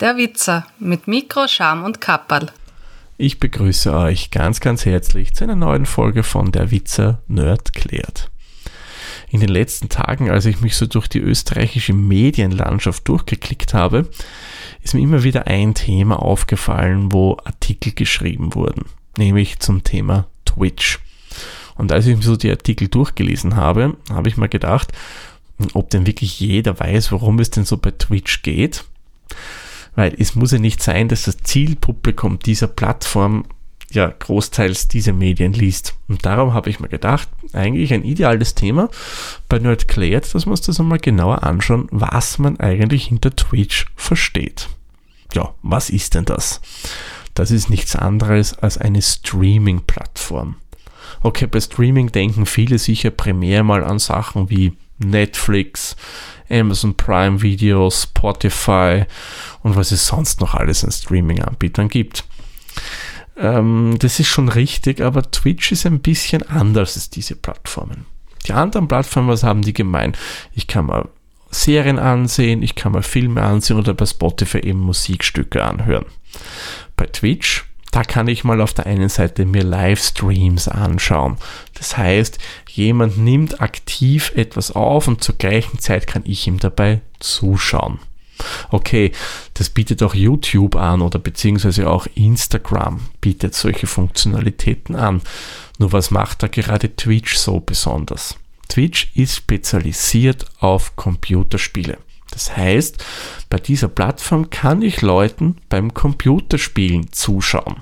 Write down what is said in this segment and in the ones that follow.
Der Witzer mit Mikro, Scham und Kapperl. Ich begrüße euch ganz, ganz herzlich zu einer neuen Folge von Der Witzer Nerd klärt. In den letzten Tagen, als ich mich so durch die österreichische Medienlandschaft durchgeklickt habe, ist mir immer wieder ein Thema aufgefallen, wo Artikel geschrieben wurden, nämlich zum Thema Twitch. Und als ich mir so die Artikel durchgelesen habe, habe ich mir gedacht, ob denn wirklich jeder weiß, worum es denn so bei Twitch geht weil es muss ja nicht sein, dass das Zielpublikum dieser Plattform ja großteils diese Medien liest. Und darum habe ich mir gedacht, eigentlich ein ideales Thema bei Nerd Klärt, dass wir uns das einmal genauer anschauen, was man eigentlich hinter Twitch versteht. Ja, was ist denn das? Das ist nichts anderes als eine Streaming-Plattform. Okay, bei Streaming denken viele sicher primär mal an Sachen wie Netflix, Amazon Prime Video, Spotify und was es sonst noch alles an Streaming-Anbietern gibt. Ähm, das ist schon richtig, aber Twitch ist ein bisschen anders als diese Plattformen. Die anderen Plattformen, was haben die gemein? Ich kann mal Serien ansehen, ich kann mal Filme ansehen oder bei Spotify eben Musikstücke anhören. Bei Twitch da kann ich mal auf der einen Seite mir Livestreams anschauen. Das heißt, jemand nimmt aktiv etwas auf und zur gleichen Zeit kann ich ihm dabei zuschauen. Okay, das bietet auch YouTube an oder beziehungsweise auch Instagram bietet solche Funktionalitäten an. Nur was macht da gerade Twitch so besonders? Twitch ist spezialisiert auf Computerspiele. Das heißt, bei dieser Plattform kann ich Leuten beim Computerspielen zuschauen.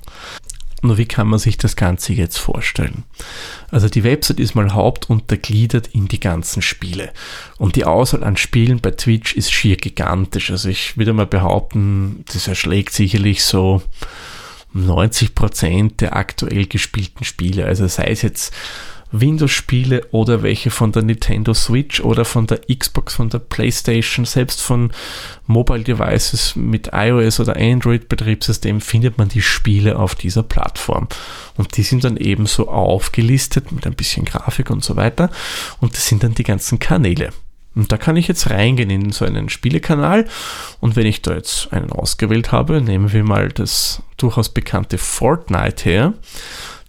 Nur wie kann man sich das Ganze jetzt vorstellen? Also die Website ist mal hauptuntergliedert in die ganzen Spiele. Und die Auswahl an Spielen bei Twitch ist schier gigantisch. Also ich würde mal behaupten, das erschlägt sicherlich so 90 Prozent der aktuell gespielten Spiele. Also sei es jetzt Windows-Spiele oder welche von der Nintendo Switch oder von der Xbox, von der PlayStation, selbst von Mobile Devices mit iOS oder Android-Betriebssystem findet man die Spiele auf dieser Plattform. Und die sind dann ebenso aufgelistet mit ein bisschen Grafik und so weiter. Und das sind dann die ganzen Kanäle. Und da kann ich jetzt reingehen in so einen Spielekanal und wenn ich da jetzt einen ausgewählt habe, nehmen wir mal das durchaus bekannte Fortnite her,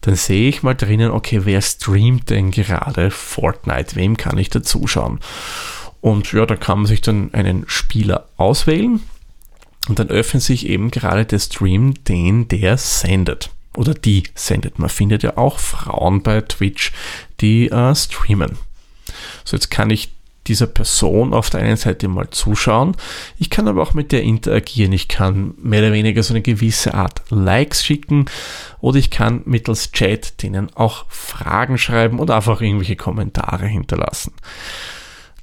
dann sehe ich mal drinnen, okay, wer streamt denn gerade Fortnite? Wem kann ich da zuschauen? Und ja, da kann man sich dann einen Spieler auswählen und dann öffnet sich eben gerade der Stream, den der sendet. Oder die sendet. Man findet ja auch Frauen bei Twitch, die äh, streamen. So, jetzt kann ich dieser Person auf der einen Seite mal zuschauen. Ich kann aber auch mit der interagieren. Ich kann mehr oder weniger so eine gewisse Art Likes schicken oder ich kann mittels Chat denen auch Fragen schreiben oder einfach irgendwelche Kommentare hinterlassen.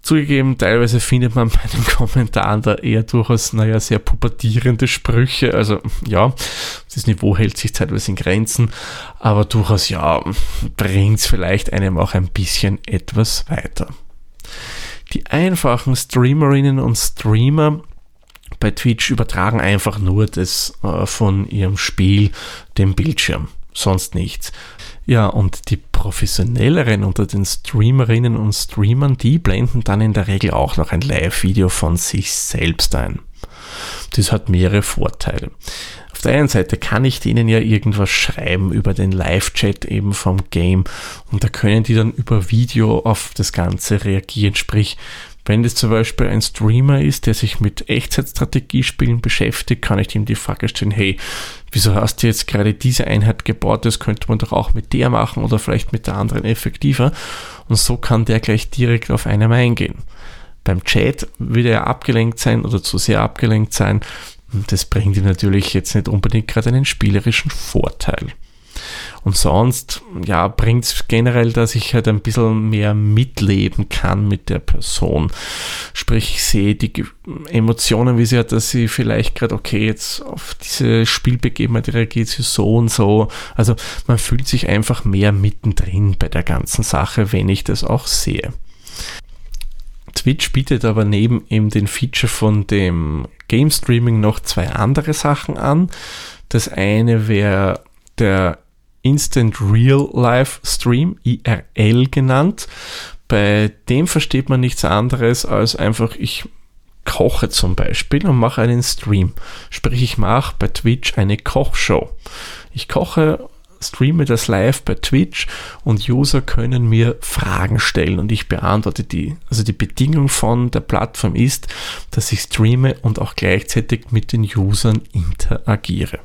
Zugegeben, teilweise findet man bei den Kommentaren da eher durchaus, naja, sehr pubertierende Sprüche. Also ja, das Niveau hält sich teilweise in Grenzen, aber durchaus, ja, bringt es vielleicht einem auch ein bisschen etwas weiter. Die einfachen Streamerinnen und Streamer bei Twitch übertragen einfach nur das äh, von ihrem Spiel dem Bildschirm, sonst nichts. Ja, und die professionelleren unter den Streamerinnen und Streamern, die blenden dann in der Regel auch noch ein Live-Video von sich selbst ein. Das hat mehrere Vorteile. Auf der einen Seite kann ich denen ja irgendwas schreiben über den Live-Chat eben vom Game und da können die dann über Video auf das Ganze reagieren. Sprich, wenn das zum Beispiel ein Streamer ist, der sich mit Echtzeitstrategiespielen beschäftigt, kann ich ihm die Frage stellen, hey, wieso hast du jetzt gerade diese Einheit gebaut? Das könnte man doch auch mit der machen oder vielleicht mit der anderen effektiver. Und so kann der gleich direkt auf einem eingehen. Beim Chat würde er abgelenkt sein oder zu sehr abgelenkt sein. Das bringt ihm natürlich jetzt nicht unbedingt gerade einen spielerischen Vorteil. Und sonst, ja, bringt es generell, dass ich halt ein bisschen mehr mitleben kann mit der Person. Sprich, ich sehe die Emotionen, wie sie hat, dass sie vielleicht gerade, okay, jetzt auf diese Spielbegebenheit reagiert sie so und so. Also man fühlt sich einfach mehr mittendrin bei der ganzen Sache, wenn ich das auch sehe. Twitch bietet aber neben eben den Feature von dem Game Streaming noch zwei andere Sachen an. Das eine wäre der Instant Real Life Stream, IRL genannt. Bei dem versteht man nichts anderes als einfach, ich koche zum Beispiel und mache einen Stream. Sprich, ich mache bei Twitch eine Kochshow. Ich koche, streame das live bei Twitch und User können mir Fragen stellen und ich beantworte die. Also die Bedingung von der Plattform ist, dass ich streame und auch gleichzeitig mit den Usern interagiere.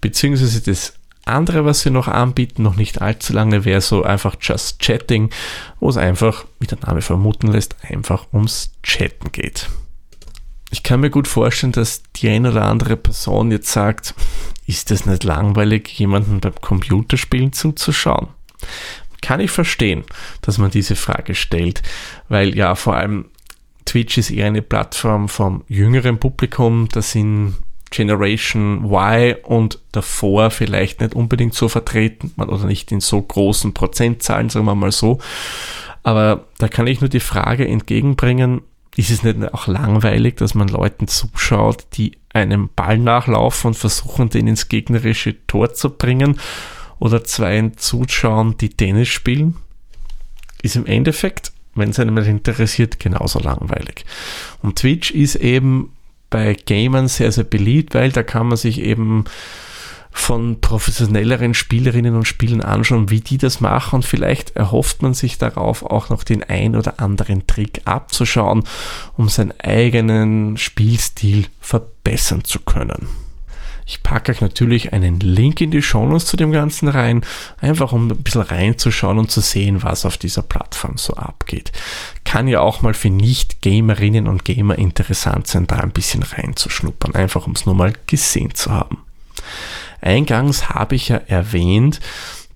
Beziehungsweise das andere, was sie noch anbieten, noch nicht allzu lange, wäre so einfach Just Chatting, wo es einfach, wie der Name vermuten lässt, einfach ums Chatten geht. Ich kann mir gut vorstellen, dass die eine oder andere Person jetzt sagt, ist es nicht langweilig, jemanden beim Computerspielen zuzuschauen? Kann ich verstehen, dass man diese Frage stellt, weil ja vor allem Twitch ist eher eine Plattform vom jüngeren Publikum, da sind Generation Y und davor vielleicht nicht unbedingt so vertreten oder nicht in so großen Prozentzahlen, sagen wir mal so. Aber da kann ich nur die Frage entgegenbringen, ist es nicht auch langweilig, dass man Leuten zuschaut, die einem Ball nachlaufen und versuchen, den ins gegnerische Tor zu bringen oder zwei zuschauen, die Tennis spielen? Ist im Endeffekt, wenn es einem interessiert, genauso langweilig. Und Twitch ist eben bei Gamern sehr, sehr beliebt, weil da kann man sich eben von professionelleren Spielerinnen und Spielern anschauen, wie die das machen und vielleicht erhofft man sich darauf auch noch den ein oder anderen Trick abzuschauen, um seinen eigenen Spielstil verbessern zu können. Ich packe euch natürlich einen Link in die Shownotes zu dem Ganzen rein, einfach um ein bisschen reinzuschauen und zu sehen, was auf dieser Plattform so abgeht. Kann ja auch mal für Nicht-Gamerinnen und Gamer interessant sein, da ein bisschen reinzuschnuppern, einfach um es nur mal gesehen zu haben. Eingangs habe ich ja erwähnt,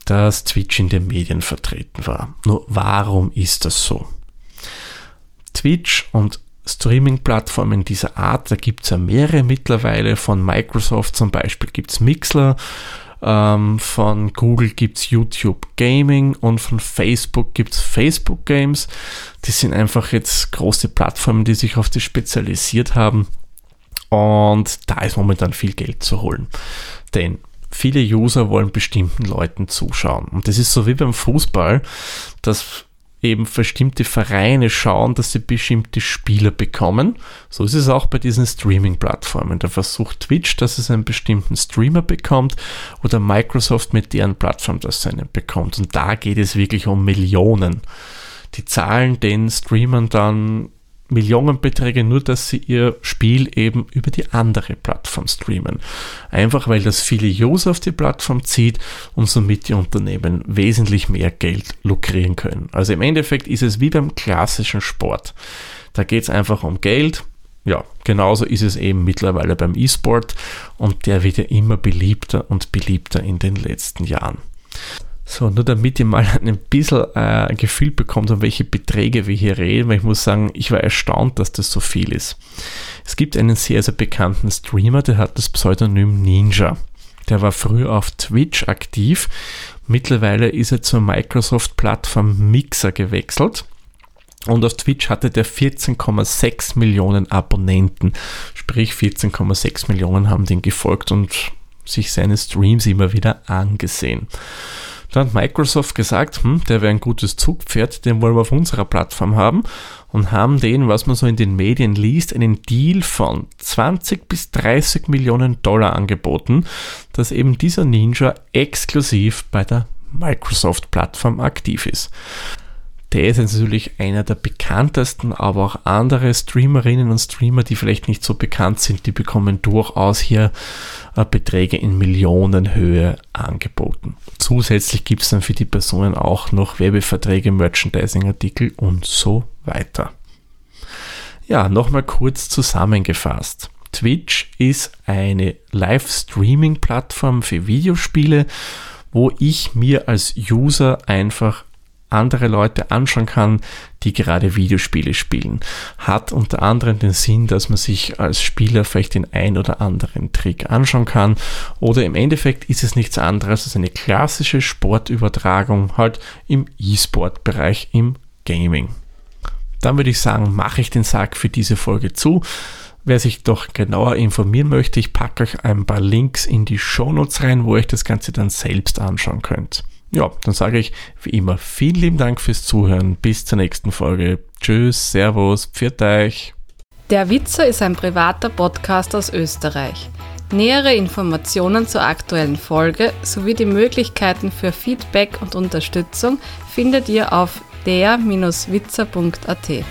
dass Twitch in den Medien vertreten war. Nur warum ist das so? Twitch und Streaming-Plattformen dieser Art, da gibt es ja mehrere mittlerweile, von Microsoft zum Beispiel gibt es Mixler, ähm, von Google gibt es YouTube Gaming und von Facebook gibt es Facebook Games. Die sind einfach jetzt große Plattformen, die sich auf das spezialisiert haben und da ist momentan viel Geld zu holen. Denn viele User wollen bestimmten Leuten zuschauen. Und das ist so wie beim Fußball, dass eben bestimmte Vereine schauen, dass sie bestimmte Spieler bekommen. So ist es auch bei diesen Streaming-Plattformen. Da versucht Twitch, dass es einen bestimmten Streamer bekommt oder Microsoft mit deren Plattform das einen bekommt. Und da geht es wirklich um Millionen. Die zahlen den Streamern dann Millionenbeträge, nur dass sie ihr Spiel eben über die andere Plattform streamen. Einfach weil das viele User auf die Plattform zieht und somit die Unternehmen wesentlich mehr Geld lukrieren können. Also im Endeffekt ist es wie beim klassischen Sport. Da geht es einfach um Geld. Ja, genauso ist es eben mittlerweile beim E-Sport und der wird ja immer beliebter und beliebter in den letzten Jahren. So, nur damit ihr mal ein bisschen äh, ein Gefühl bekommt, um welche Beträge wir hier reden, weil ich muss sagen, ich war erstaunt, dass das so viel ist. Es gibt einen sehr, sehr bekannten Streamer, der hat das Pseudonym Ninja. Der war früher auf Twitch aktiv. Mittlerweile ist er zur Microsoft-Plattform Mixer gewechselt. Und auf Twitch hatte der 14,6 Millionen Abonnenten. Sprich, 14,6 Millionen haben den gefolgt und sich seine Streams immer wieder angesehen. Da hat Microsoft gesagt, hm, der wäre ein gutes Zugpferd, den wollen wir auf unserer Plattform haben und haben den, was man so in den Medien liest, einen Deal von 20 bis 30 Millionen Dollar angeboten, dass eben dieser Ninja exklusiv bei der Microsoft-Plattform aktiv ist. Der ist natürlich einer der bekanntesten, aber auch andere Streamerinnen und Streamer, die vielleicht nicht so bekannt sind, die bekommen durchaus hier äh, Beträge in Millionenhöhe angeboten. Zusätzlich gibt es dann für die Personen auch noch Werbeverträge, Merchandising-Artikel und so weiter. Ja, nochmal kurz zusammengefasst. Twitch ist eine Live-Streaming-Plattform für Videospiele, wo ich mir als User einfach andere Leute anschauen kann, die gerade Videospiele spielen. Hat unter anderem den Sinn, dass man sich als Spieler vielleicht den ein oder anderen Trick anschauen kann. Oder im Endeffekt ist es nichts anderes als eine klassische Sportübertragung halt im E-Sport-Bereich, im Gaming. Dann würde ich sagen, mache ich den Sack für diese Folge zu. Wer sich doch genauer informieren möchte, ich packe euch ein paar Links in die Shownotes rein, wo ihr euch das Ganze dann selbst anschauen könnt ja, dann sage ich wie immer vielen lieben Dank fürs Zuhören. Bis zur nächsten Folge. Tschüss, Servus, pfiat euch. Der Witzer ist ein privater Podcast aus Österreich. Nähere Informationen zur aktuellen Folge sowie die Möglichkeiten für Feedback und Unterstützung findet ihr auf der-witzer.at.